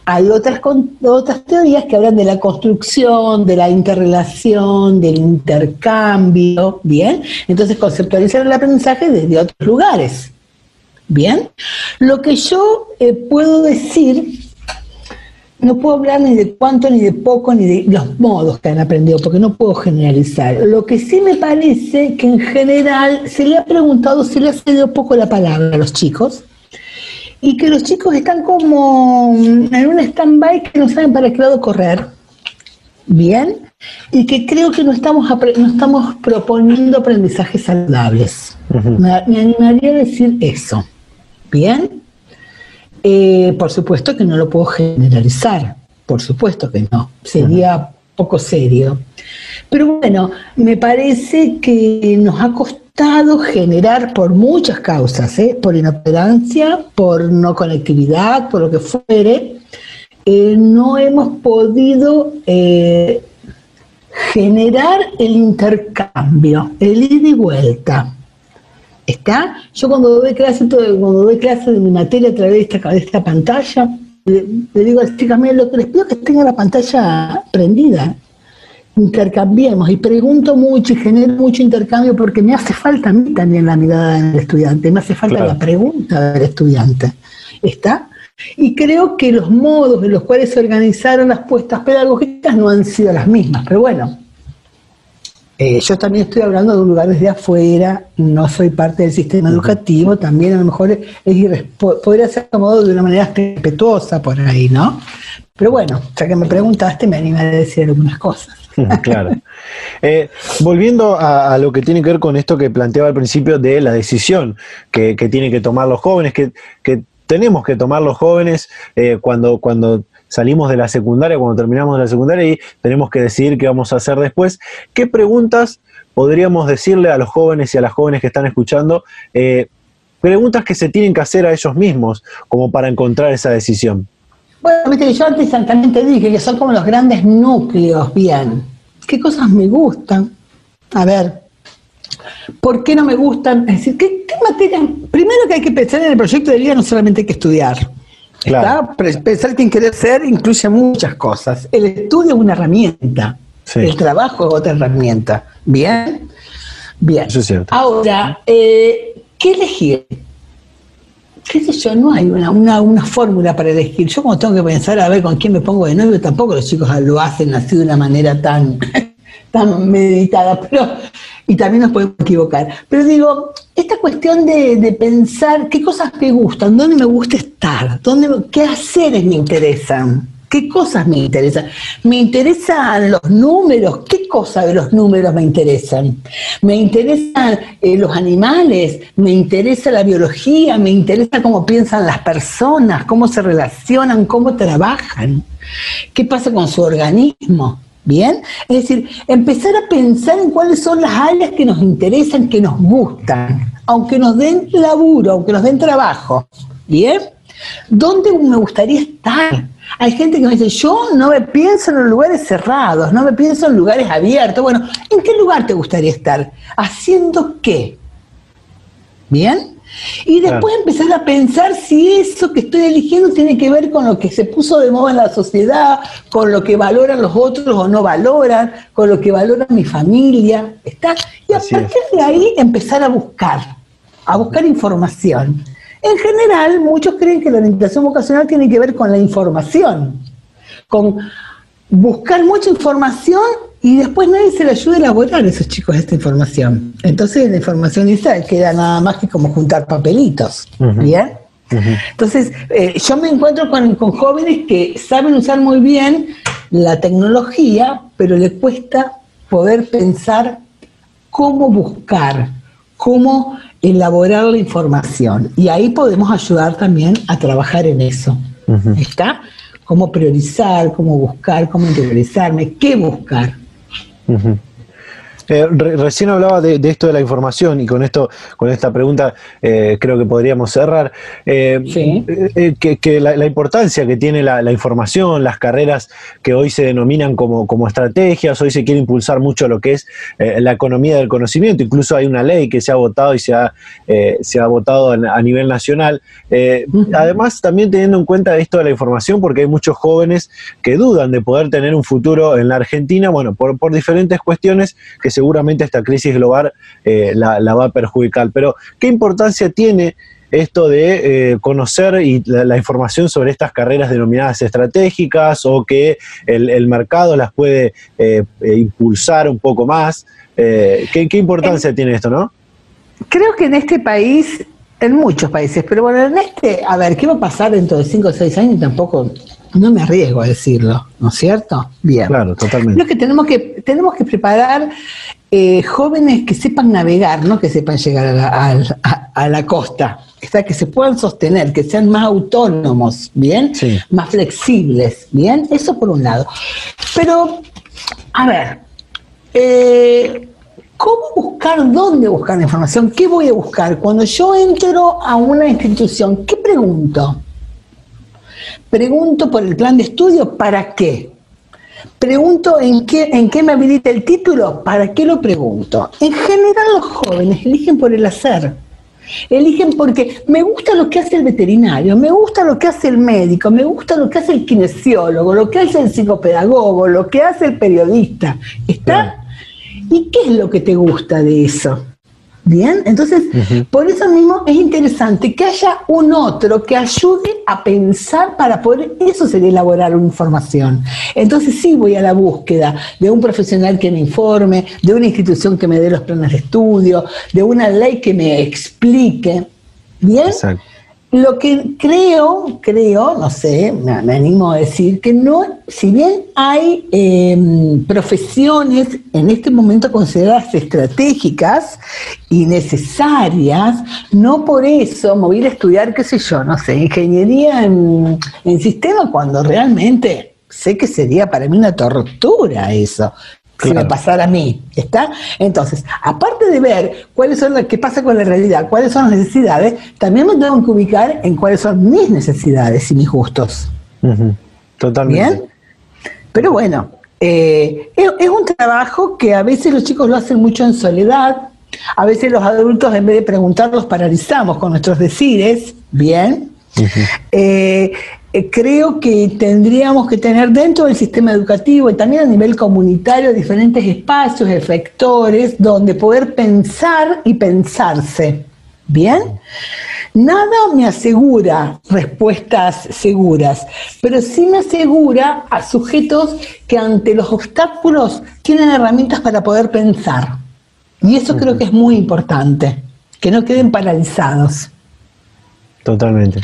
Hay otras, otras teorías que hablan de la construcción, de la interrelación, del intercambio, ¿bien? Entonces conceptualizan el aprendizaje desde otros lugares, ¿bien? Lo que yo eh, puedo decir no puedo hablar ni de cuánto, ni de poco, ni de los modos que han aprendido, porque no puedo generalizar. Lo que sí me parece que en general se le ha preguntado, se le ha cedido poco la palabra a los chicos, y que los chicos están como en un stand-by que no saben para qué lado correr. Bien, y que creo que no estamos, no estamos proponiendo aprendizajes saludables. me, me animaría a decir eso. Bien. Eh, por supuesto que no lo puedo generalizar, por supuesto que no. Sería poco serio. Pero bueno, me parece que nos ha costado generar por muchas causas, ¿eh? por inoperancia, por no conectividad, por lo que fuere, eh, no hemos podido generar el intercambio, el ida y vuelta. ¿Está? Yo cuando doy clase, cuando doy clase de mi materia a través de esta, esta pantalla, le, digo a las chicas, lo que les pido es que tengan la pantalla prendida. Intercambiemos y pregunto mucho y genero mucho intercambio porque me hace falta a mí también la mirada del estudiante, me hace falta la pregunta del estudiante. ¿Está? Y creo que los modos en los cuales se organizaron las puestas pedagógicas no han sido las mismas, pero bueno, eh, yo también estoy hablando de un lugar desde afuera, no soy parte del sistema educativo, también a lo mejor es podría ser acomodado de una manera respetuosa por ahí, ¿no? Pero bueno, ya que me preguntaste, me animé a decir algunas cosas. claro. Eh, volviendo a, lo que tiene que ver con esto que planteaba al principio de la decisión que, tienen que tomar los jóvenes, que, tenemos que tomar los jóvenes eh, cuando, cuando salimos de la secundaria, cuando terminamos de la secundaria y tenemos que decidir qué vamos a hacer después. ¿Qué preguntas podríamos decirle a los jóvenes y a las jóvenes que están escuchando? Eh, preguntas que se tienen que hacer a ellos mismos como para encontrar esa decisión. Bueno, yo antes te dije que son como los grandes núcleos, bien. ¿Qué cosas me gustan? A ver, ¿por qué no me gustan? Es decir, ¿qué, qué materia? Primero que hay que pensar en el proyecto de vida, no solamente hay que estudiar. Pensar que querer ser incluye muchas cosas. El estudio es una herramienta, el trabajo es otra herramienta. ¿Bien? Bien. Ahora, eh, ¿qué elegir? qué sé yo, no hay una, una, fórmula para elegir. Yo como tengo que pensar a ver con quién me pongo de novio, tampoco los chicos lo hacen así de una manera tan, tan meditada, pero y también nos podemos equivocar. Pero digo, esta cuestión de, pensar qué cosas me gustan, dónde me gusta estar, dónde, qué haceres me interesan, qué cosas me interesan. Me interesan los números, qué cosas de los números me interesan. Me interesan eh, los animales, me interesa la biología, me interesa cómo piensan las personas, cómo se relacionan, cómo trabajan, qué pasa con su organismo. Bien, es decir, empezar a pensar en cuáles son las áreas que nos interesan, que nos gustan, aunque nos den laburo, aunque nos den trabajo. Bien, ¿dónde me gustaría estar? Hay gente que me dice, yo no me pienso en los lugares cerrados, no me pienso en lugares abiertos. Bueno, ¿en qué lugar te gustaría estar? ¿Haciendo qué? ¿Bien? Y después empezar a pensar si eso que estoy eligiendo tiene que ver con lo que se puso de moda en la sociedad, con lo que valoran los otros o no valoran, con lo que valora mi familia. ¿está? Y a partir de ahí empezar a buscar, a buscar información. En general, muchos creen que la orientación vocacional tiene que ver con la información, con buscar mucha información y después nadie se le ayuda a elaborar a esos chicos esta información. Entonces la información esa queda nada más que como juntar papelitos. ¿Bien? Entonces, eh, yo me encuentro con, jóvenes que saben usar muy bien la tecnología, pero les cuesta poder pensar cómo buscar, cómo elaborar la información. Y ahí podemos ayudar también a trabajar en eso. ¿Está? Cómo priorizar, cómo buscar, cómo interiorizarme, qué buscar. Mm-hmm. Eh, recién hablaba de, esto de la información y con esto, con esta pregunta, eh, creo que podríamos cerrar. Eh, que, la, importancia que tiene la, información, las carreras que hoy se denominan como, como estrategias, hoy se quiere impulsar mucho lo que es la economía del conocimiento. Incluso hay una ley que se ha votado y se ha, se ha votado a nivel nacional. Además, también teniendo en cuenta esto de la información, porque hay muchos jóvenes que dudan de poder tener un futuro en la Argentina, bueno, por, por diferentes cuestiones que se seguramente esta crisis global eh, la, va a perjudicar. Pero, ¿qué importancia tiene esto de eh, conocer y la, información sobre estas carreras denominadas estratégicas o que el, mercado las puede eh, impulsar un poco más? ¿qué, ¿qué, importancia tiene esto, no? Creo que en este país, en muchos países, pero bueno, en este, a ver, ¿qué va a pasar dentro de 5 o 6 años? Tampoco no me arriesgo a decirlo, ¿no es cierto? Bien. Claro, totalmente. Lo que tenemos que, tenemos que preparar eh, jóvenes que sepan navegar, no que sepan llegar a la, costa, está, que se puedan sostener, que sean más autónomos, ¿bien? Más flexibles, ¿bien? Eso por un lado. Pero A ver, eh, ¿cómo buscar, dónde buscar la información? ¿Qué voy a buscar? Cuando yo entro a una institución, ¿qué pregunto? Pregunto por el plan de estudio, ¿para qué? Pregunto en qué, en qué me habilita el título, ¿para qué lo pregunto? En general los jóvenes eligen por el hacer. Eligen porque me gusta lo que hace el veterinario, me gusta lo que hace el médico, me gusta lo que hace el kinesiólogo, lo que hace el psicopedagogo, lo que hace el periodista. ¿Está? ¿Y qué es lo que te gusta de eso? Bien, entonces, por eso mismo es interesante que haya un otro que ayude a pensar para poder, eso sería elaborar una información. Entonces sí voy a la búsqueda de un profesional que me informe, de una institución que me dé los planes de estudio, de una ley que me explique. Bien. Exacto. Lo que creo, creo, no sé, me, animo a decir que no, si bien hay em, profesiones en este momento consideradas estratégicas y necesarias, no por eso me voy a estudiar, qué sé yo, no sé, ingeniería en, en sistema cuando realmente sé que sería para mí una tortura eso si me pasara a mí, ¿está? Entonces, aparte de ver cuáles son las que pasa con la realidad, cuáles son las necesidades, también me tengo que ubicar en cuáles son mis necesidades y mis gustos. Totalmente. ¿Bien? Pero bueno, eh, es, un trabajo que a veces los chicos lo hacen mucho en soledad, a veces los adultos en vez de preguntarlos paralizamos con nuestros decires, ¿bien? Eh, creo que tendríamos que tener dentro del sistema educativo y también a nivel comunitario diferentes espacios, efectores, donde poder pensar y pensarse. ¿Bien? Nada me asegura respuestas seguras, pero sí me asegura a sujetos que ante los obstáculos tienen herramientas para poder pensar. Y eso creo que es muy importante, que no queden paralizados. Totalmente.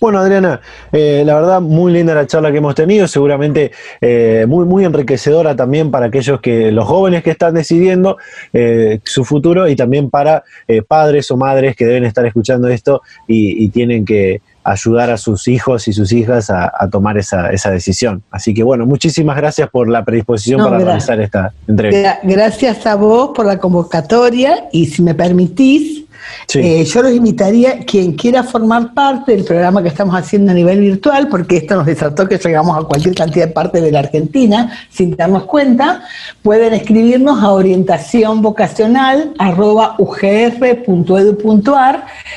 Bueno, Adriana, eh, la verdad, muy linda la charla que hemos tenido, seguramente eh, muy, muy enriquecedora también para aquellos que, los jóvenes que están decidiendo eh, su futuro y también para padres o madres que deben estar escuchando esto y, tienen que ayudar a sus hijos y sus hijas a, tomar esa, decisión. Así que bueno, muchísimas gracias por la predisposición para realizar esta entrevista. Gracias a vos por la convocatoria y si me permitís, eh, yo los invitaría, quien quiera formar parte del programa que estamos haciendo a nivel virtual, porque esto nos desató que llegamos a cualquier cantidad de parte de la Argentina sin darnos cuenta, pueden escribirnos a orientación vocacional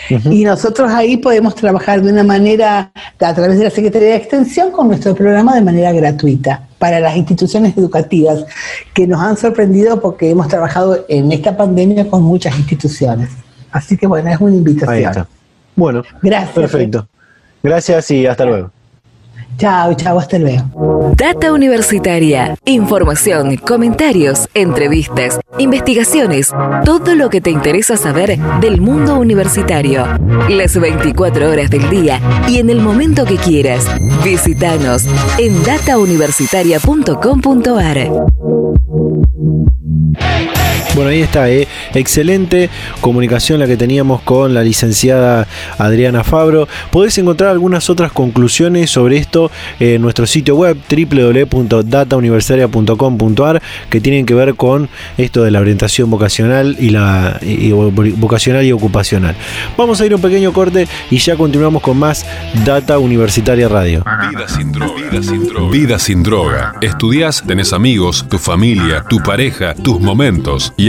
y nosotros ahí podemos trabajar de una manera, a través de la Secretaría de Extensión, con nuestro programa de manera gratuita para las instituciones educativas, que nos han sorprendido porque hemos trabajado en esta pandemia con muchas instituciones. Así que bueno, es una invitación. Bueno, gracias. Perfecto. Gracias y hasta luego. Chao, chao, hasta luego. Data Universitaria. Información, comentarios, entrevistas, investigaciones, todo lo que te interesa saber del mundo universitario. Las 24 horas del día y en el momento que quieras. Visítanos en datauniversitaria.com.ar. Bueno, ahí está, eh. excelente comunicación la que teníamos con la licenciada Adriana Fabro. Podés encontrar algunas otras conclusiones sobre esto en nuestro sitio web www.datauniversitaria.com.ar que tienen que ver con esto de la orientación vocacional y la vocacional y ocupacional. Vamos a ir a un pequeño corte y ya continuamos con más Data Universitaria Radio. Vida sin droga. Vida sin droga. Vida sin droga. Estudias, tenés amigos, tu familia, tu pareja, tus momentos y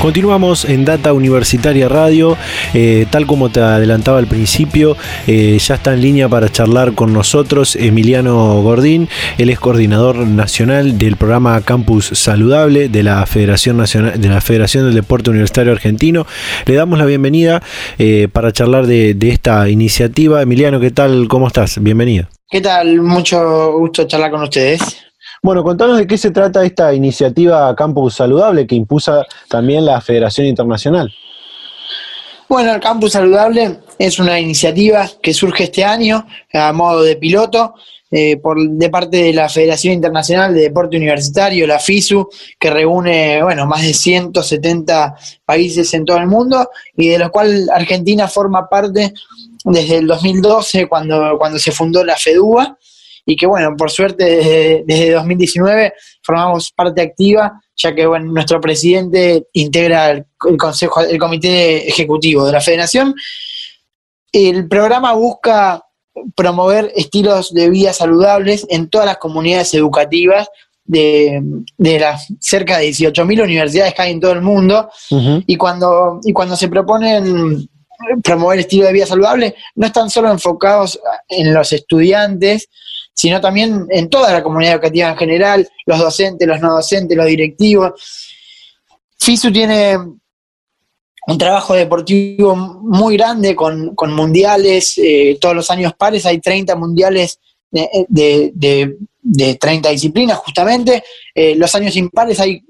Continuamos en Data Universitaria Radio, eh, tal como te adelantaba al principio, eh, ya está en línea para charlar con nosotros Emiliano Gordín, él es coordinador nacional del programa Campus Saludable de la Federación Nacional, de la Federación del Deporte Universitario Argentino. Le damos la bienvenida eh, para charlar de, de esta iniciativa. Emiliano, ¿qué tal? ¿Cómo estás? Bienvenido. ¿Qué tal? Mucho gusto charlar con ustedes. Bueno, contanos de qué se trata esta iniciativa Campus Saludable que impulsa también la Federación Internacional. Bueno, el Campus Saludable es una iniciativa que surge este año a modo de piloto eh, por, de parte de la Federación Internacional de Deporte Universitario, la FISU, que reúne bueno, más de 170 países en todo el mundo y de los cuales Argentina forma parte desde el 2012 cuando, cuando se fundó la FEDUA y que bueno, por suerte desde, desde 2019 formamos parte activa ya que bueno, nuestro presidente integra el, consejo, el comité ejecutivo de la federación. El programa busca promover estilos de vida saludables en todas las comunidades educativas de, las cerca de 18.000 universidades que hay en todo el mundo. y, cuando, y cuando se proponen promover estilos de vida saludable, no están solo enfocados en los estudiantes, sino también en toda la comunidad educativa en general, los docentes, los no docentes, los directivos. FISU tiene un trabajo deportivo muy grande con, mundiales, eh, todos los años pares, hay 30 mundiales de, de, 30 disciplinas justamente, eh, los años impares hay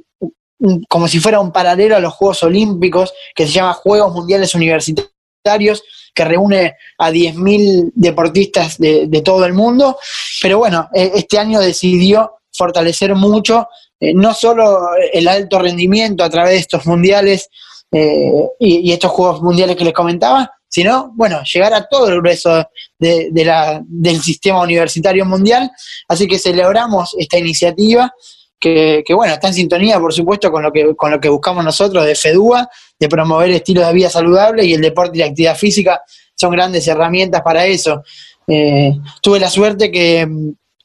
como si fuera un paralelo a los Juegos Olímpicos, que se llama Juegos Mundiales Universitarios, que reúne a 10.000 deportistas de, todo el mundo, pero bueno, eh, este año decidió fortalecer mucho, no solo el alto rendimiento a través de estos mundiales, eh, y, estos Juegos Mundiales que les comentaba, sino, bueno, llegar a todo el grueso de, la, del sistema universitario mundial. Así que celebramos esta iniciativa que, bueno, está en sintonía, por supuesto, con lo que, con lo que buscamos nosotros de FEDUA, de promover estilos de vida saludable y el deporte y la actividad física son grandes herramientas para eso. Eh, tuve la suerte que,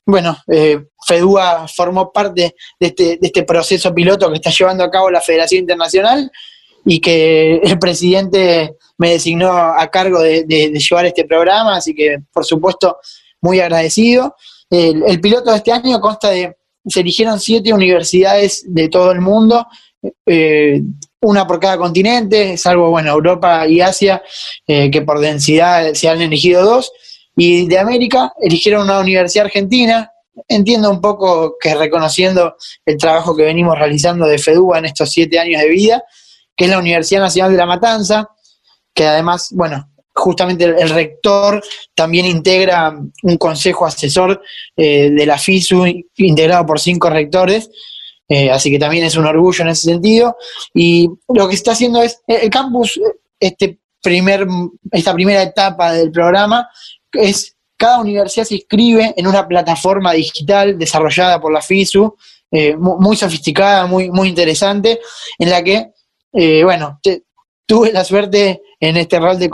bueno, eh, FEDUA formó parte de este, de este proceso piloto que está llevando a cabo la Federación Internacional y que el presidente me designó a cargo de, llevar este programa, así que por supuesto muy agradecido. El, piloto de este año consta de, se eligieron siete universidades de todo el mundo, eh, una por cada continente, salvo bueno, Europa y Asia, eh, que por densidad se han elegido dos, y de América eligieron una universidad argentina. Entiendo un poco que reconociendo el trabajo que venimos realizando de FEDUA en estos siete años de vida, que es la Universidad Nacional de La Matanza, que además, bueno, justamente el, rector también integra un consejo asesor eh, de la FISU, integrado por cinco rectores, eh, así que también es un orgullo en ese sentido. Y lo que está haciendo es, eh, el campus, este primer, esta primera etapa del programa, es cada universidad se inscribe en una plataforma digital desarrollada por la FISU, muy, sofisticada, muy, muy interesante, en la que bueno, tuve la suerte en este rol de,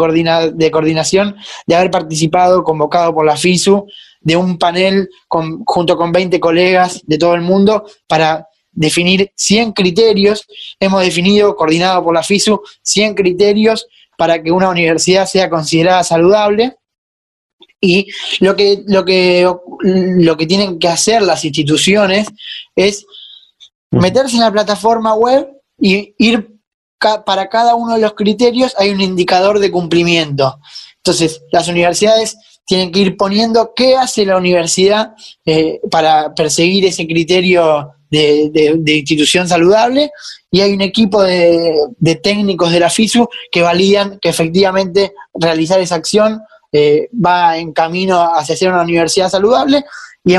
de coordinación de haber participado, convocado por la FISU, de un panel junto con 20 colegas de todo el mundo para definir 100 criterios. Hemos definido, coordinado por la FISU, 100 criterios para que una universidad sea considerada saludable. Y lo que, lo que, lo que tienen que hacer las instituciones es meterse en la plataforma web y ir para cada uno de los criterios hay un indicador de cumplimiento. Entonces, las universidades tienen que ir poniendo qué hace la universidad eh, para perseguir ese criterio de, institución saludable y hay un equipo de, técnicos de la FISU que validan que efectivamente realizar esa acción eh, va en camino hacia ser una universidad saludable y,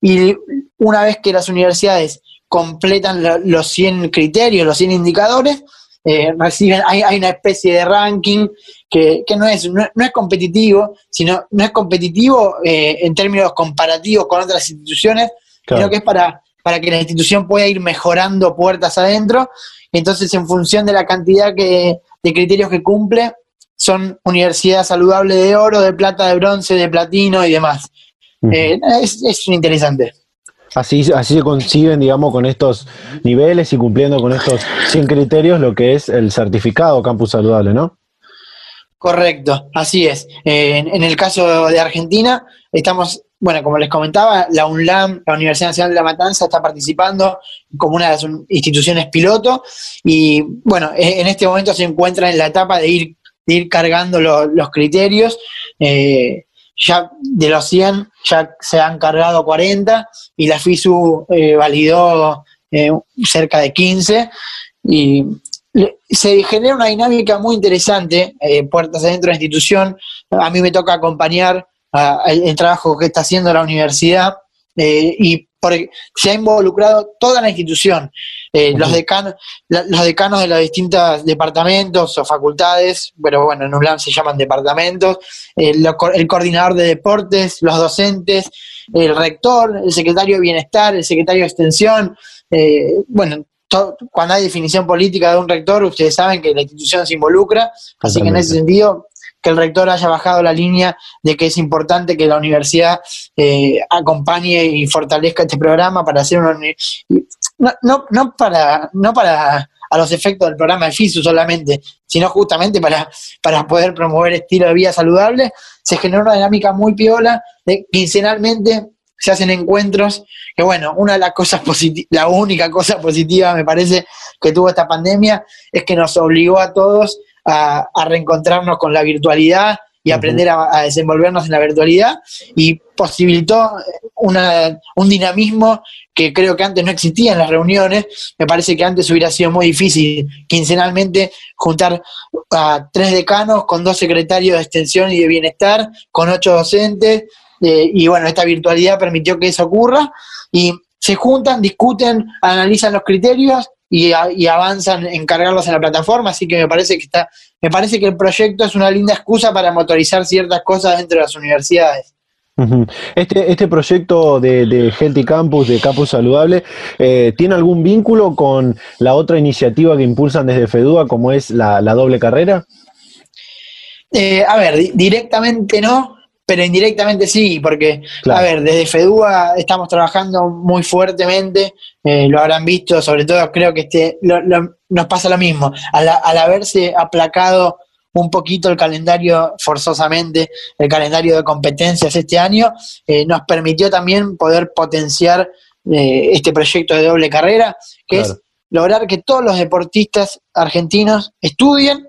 y una vez que las universidades completan los 100 criterios, los 100 indicadores, eh, reciben, hay, hay, una especie de ranking que, no, es, no, es competitivo, sino no es competitivo eh, en términos comparativos con otras instituciones, sino que es para, para que la institución pueda ir mejorando puertas adentro. Entonces, en función de la cantidad que, de criterios que cumple, son universidad saludable de oro, de plata, de bronce, de platino y demás. Eh, es, es interesante. Así, así se consiguen, digamos, con estos niveles y cumpliendo con estos 100 criterios lo que es el certificado Campus Saludable, ¿no? Correcto, así es. en, el caso de Argentina, estamos, bueno, como les comentaba, la UNLAM, la Universidad Nacional de La Matanza, está participando como una de las instituciones piloto y, bueno, e, en este momento se encuentra en la etapa de ir, ir cargando los criterios. Eh, ya de los 100 ya se han cargado 40 y la FISU eh, validó eh, cerca de 15 y se genera una dinámica muy interesante, eh, puertas adentro de la institución. A mí me toca acompañar el, trabajo que está haciendo la universidad y se ha involucrado toda la institución, los, decanos, los decanos de los distintos departamentos o facultades, pero bueno, en UNLAM se llaman departamentos, el coordinador de deportes, los docentes, el rector, el secretario de bienestar, el secretario de extensión, eh, bueno, cuando hay definición política de un rector, ustedes saben que la institución se involucra, así que en ese sentido, que el rector haya bajado la línea de que es importante que la universidad eh, acompañe y fortalezca este programa para hacer una no, no, no para no para a los efectos del programa de FISU solamente, sino justamente para, para poder promover estilo de vida saludable, se generó una dinámica muy piola de quincenalmente se hacen encuentros, que bueno, una de las cosas positivas, la única cosa positiva me parece que tuvo esta pandemia es que nos obligó a todos a, reencontrarnos con la virtualidad y aprender a, desenvolvernos en la virtualidad y posibilitó una, un dinamismo que creo que antes no existía en las reuniones. Me parece que antes hubiera sido muy difícil quincenalmente juntar a tres decanos con dos secretarios de extensión y de bienestar, con ocho docentes, eh, y bueno, esta virtualidad permitió que eso ocurra y se juntan, discuten, analizan los criterios y, avanzan en cargarlos en la plataforma, así que me parece que está, me parece que el proyecto es una linda excusa para motorizar ciertas cosas dentro de las universidades. Este, este proyecto de, de, Healthy Campus, de Campus Saludable, eh, ¿tiene algún vínculo con la otra iniciativa que impulsan desde FEDUA, como es la, doble carrera? Eh, a ver, directamente no, pero indirectamente sí, porque, a ver, desde FEDUA estamos trabajando muy fuertemente, eh, lo habrán visto, sobre todo creo que este, nos pasa lo mismo, al, haberse aplacado un poquito el calendario forzosamente, el calendario de competencias este año, eh, nos permitió también poder potenciar eh, este proyecto de doble carrera, que es lograr que todos los deportistas argentinos estudien,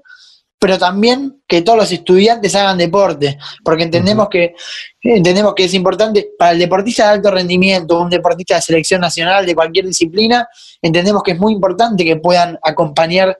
pero también que todos los estudiantes hagan deporte, porque entendemos que entendemos que es importante para el deportista de alto rendimiento, un deportista de selección nacional de cualquier disciplina, entendemos que es muy importante que puedan acompañar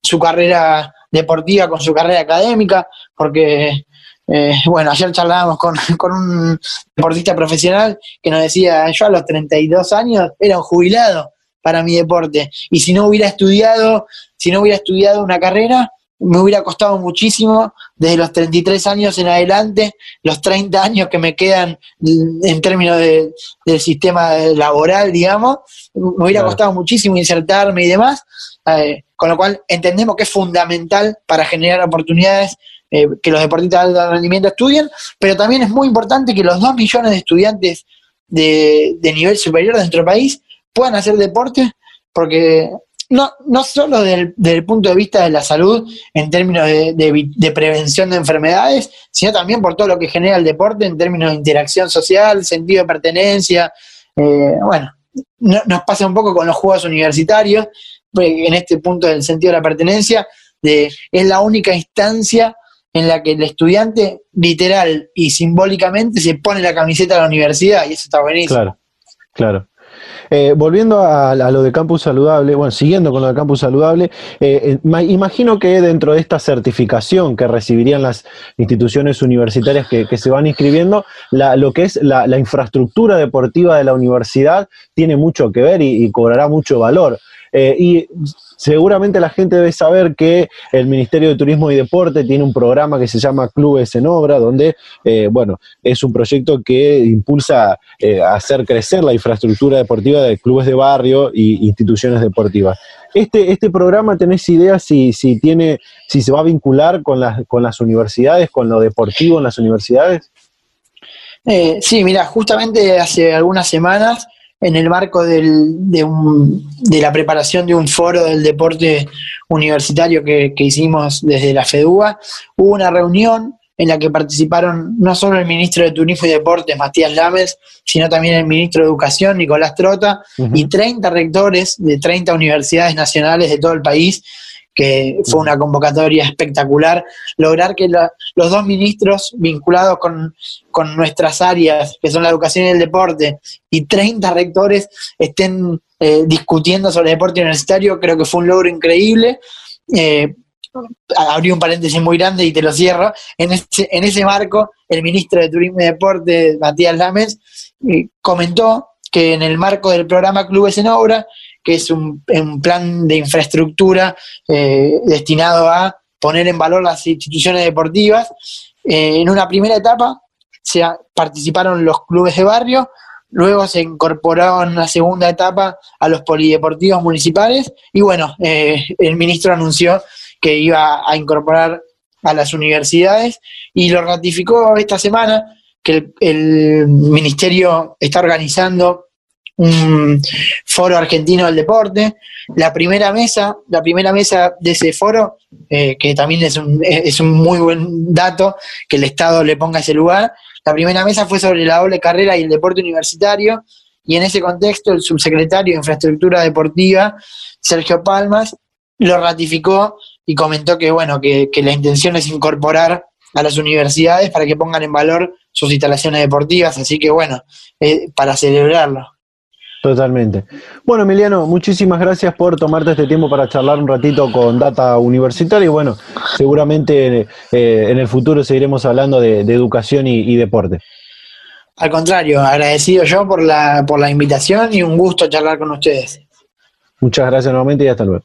su carrera deportiva con su carrera académica, porque eh, bueno, ayer charlábamos con, con, un deportista profesional que nos decía, yo a los 32 años era un jubilado para mi deporte, y si no hubiera estudiado, si no hubiera estudiado una carrera, me hubiera costado muchísimo desde los 33 años en adelante, los 30 años que me quedan en términos del sistema laboral, digamos, me hubiera costado muchísimo insertarme y demás, eh, con lo cual entendemos que es fundamental para generar oportunidades eh, que los deportistas de alto rendimiento estudien, pero también es muy importante que los 2 millones de estudiantes de, de nivel superior de nuestro país puedan hacer deporte, porque no, no solo desde el, punto de vista de la salud en términos de, prevención de enfermedades, sino también por todo lo que genera el deporte en términos de interacción social, sentido de pertenencia. Eh, bueno, nos pasa un poco con los juegos universitarios, eh, en este punto del sentido de la pertenencia, de, es la única instancia en la que el estudiante literal y simbólicamente se pone la camiseta de la universidad y eso está buenísimo. Claro, claro. Eh, volviendo a, lo de campus saludable, bueno, siguiendo con lo de campus saludable, eh, eh, imagino que dentro de esta certificación que recibirían las instituciones universitarias que, se van inscribiendo, lo que es la, infraestructura deportiva de la universidad tiene mucho que ver y cobrará mucho valor. Y seguramente la gente debe saber que el Ministerio de Turismo y Deporte tiene un programa que se llama Clubes en Obra, donde, eh, bueno, es un proyecto que impulsa eh, hacer crecer la infraestructura deportiva de clubes de barrio e instituciones deportivas. Este, este programa, ¿tenés idea si, si, tiene, si se va a vincular con las, con las universidades, con lo deportivo en las universidades? Eh, sí, mira, justamente hace algunas semanas en el marco del, de, un, de, la preparación de un foro del deporte universitario que, hicimos desde la FEDUA, hubo una reunión en la que participaron no solo el ministro de Turismo y Deportes, Matías Lames, sino también el ministro de Educación, Nicolás Trota, y 30 rectores de 30 universidades nacionales de todo el país que fue una convocatoria espectacular, lograr que los dos ministros vinculados con, nuestras áreas, que son la educación y el deporte, y 30 rectores estén eh, discutiendo sobre deporte universitario, creo que fue un logro increíble. Eh, abrí un paréntesis muy grande y te lo cierro. En ese, en ese marco, el ministro de Turismo y Deporte, Matías Lames, eh, comentó que en el marco del programa Clubes en Obra, que es un, plan de infraestructura eh, destinado a poner en valor las instituciones deportivas, eh, en una primera etapa se participaron los clubes de barrio, luego se incorporaron en una segunda etapa a los polideportivos municipales y bueno, el ministro anunció que iba a incorporar a las universidades y lo ratificó esta semana que el, ministerio está organizando un foro argentino del deporte. La primera mesa, la primera mesa de ese foro, eh, que también es un, es un muy buen dato que el Estado le ponga ese lugar, la primera mesa fue sobre la doble carrera y el deporte universitario, y en ese contexto el subsecretario de Infraestructura Deportiva, Sergio Palmas, lo ratificó y comentó que, bueno, que, la intención es incorporar a las universidades para que pongan en valor sus instalaciones deportivas, así que bueno, eh, para celebrarlo. Totalmente. Bueno, Emiliano, muchísimas gracias por tomarte este tiempo para charlar un ratito con Data Universitaria y bueno, seguramente eh, en el futuro seguiremos hablando de, educación y, y, deporte. Al contrario, agradecido yo por la, por la invitación y un gusto charlar con ustedes. Muchas gracias nuevamente y hasta luego.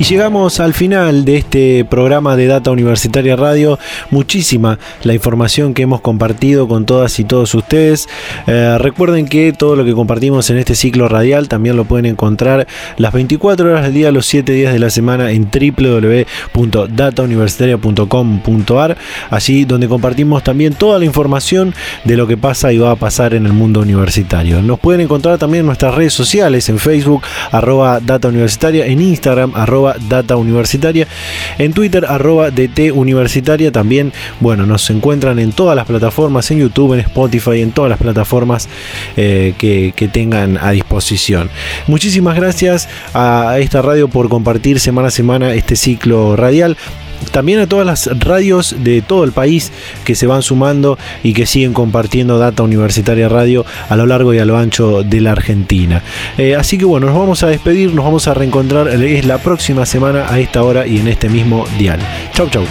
Y llegamos al final de este programa de Data Universitaria Radio. Muchísima la información que hemos compartido con todas y todos ustedes. Eh, recuerden que todo lo que compartimos en este ciclo radial también lo pueden encontrar las 24 horas del día, los 7 días de la semana en www.datauniversitaria.com.ar. Allí donde compartimos también toda la información de lo que pasa y va a pasar en el mundo universitario. Nos pueden encontrar también en nuestras redes sociales, en Facebook, arroba Data Universitaria, en Instagram, data universitaria, en Twitter arroba DT universitaria, también, bueno, nos encuentran en todas las plataformas, en YouTube, en Spotify, en todas las plataformas eh, que, que tengan a disposición. Muchísimas gracias a esta radio por compartir semana a semana este ciclo radial también a todas las radios de todo el país que se van sumando y que siguen compartiendo Data Universitaria Radio a lo largo y a lo ancho de la Argentina. Eh, así que bueno, nos vamos a despedir, nos vamos a reencontrar es la próxima semana a esta hora y en este mismo dial. Chau, chau.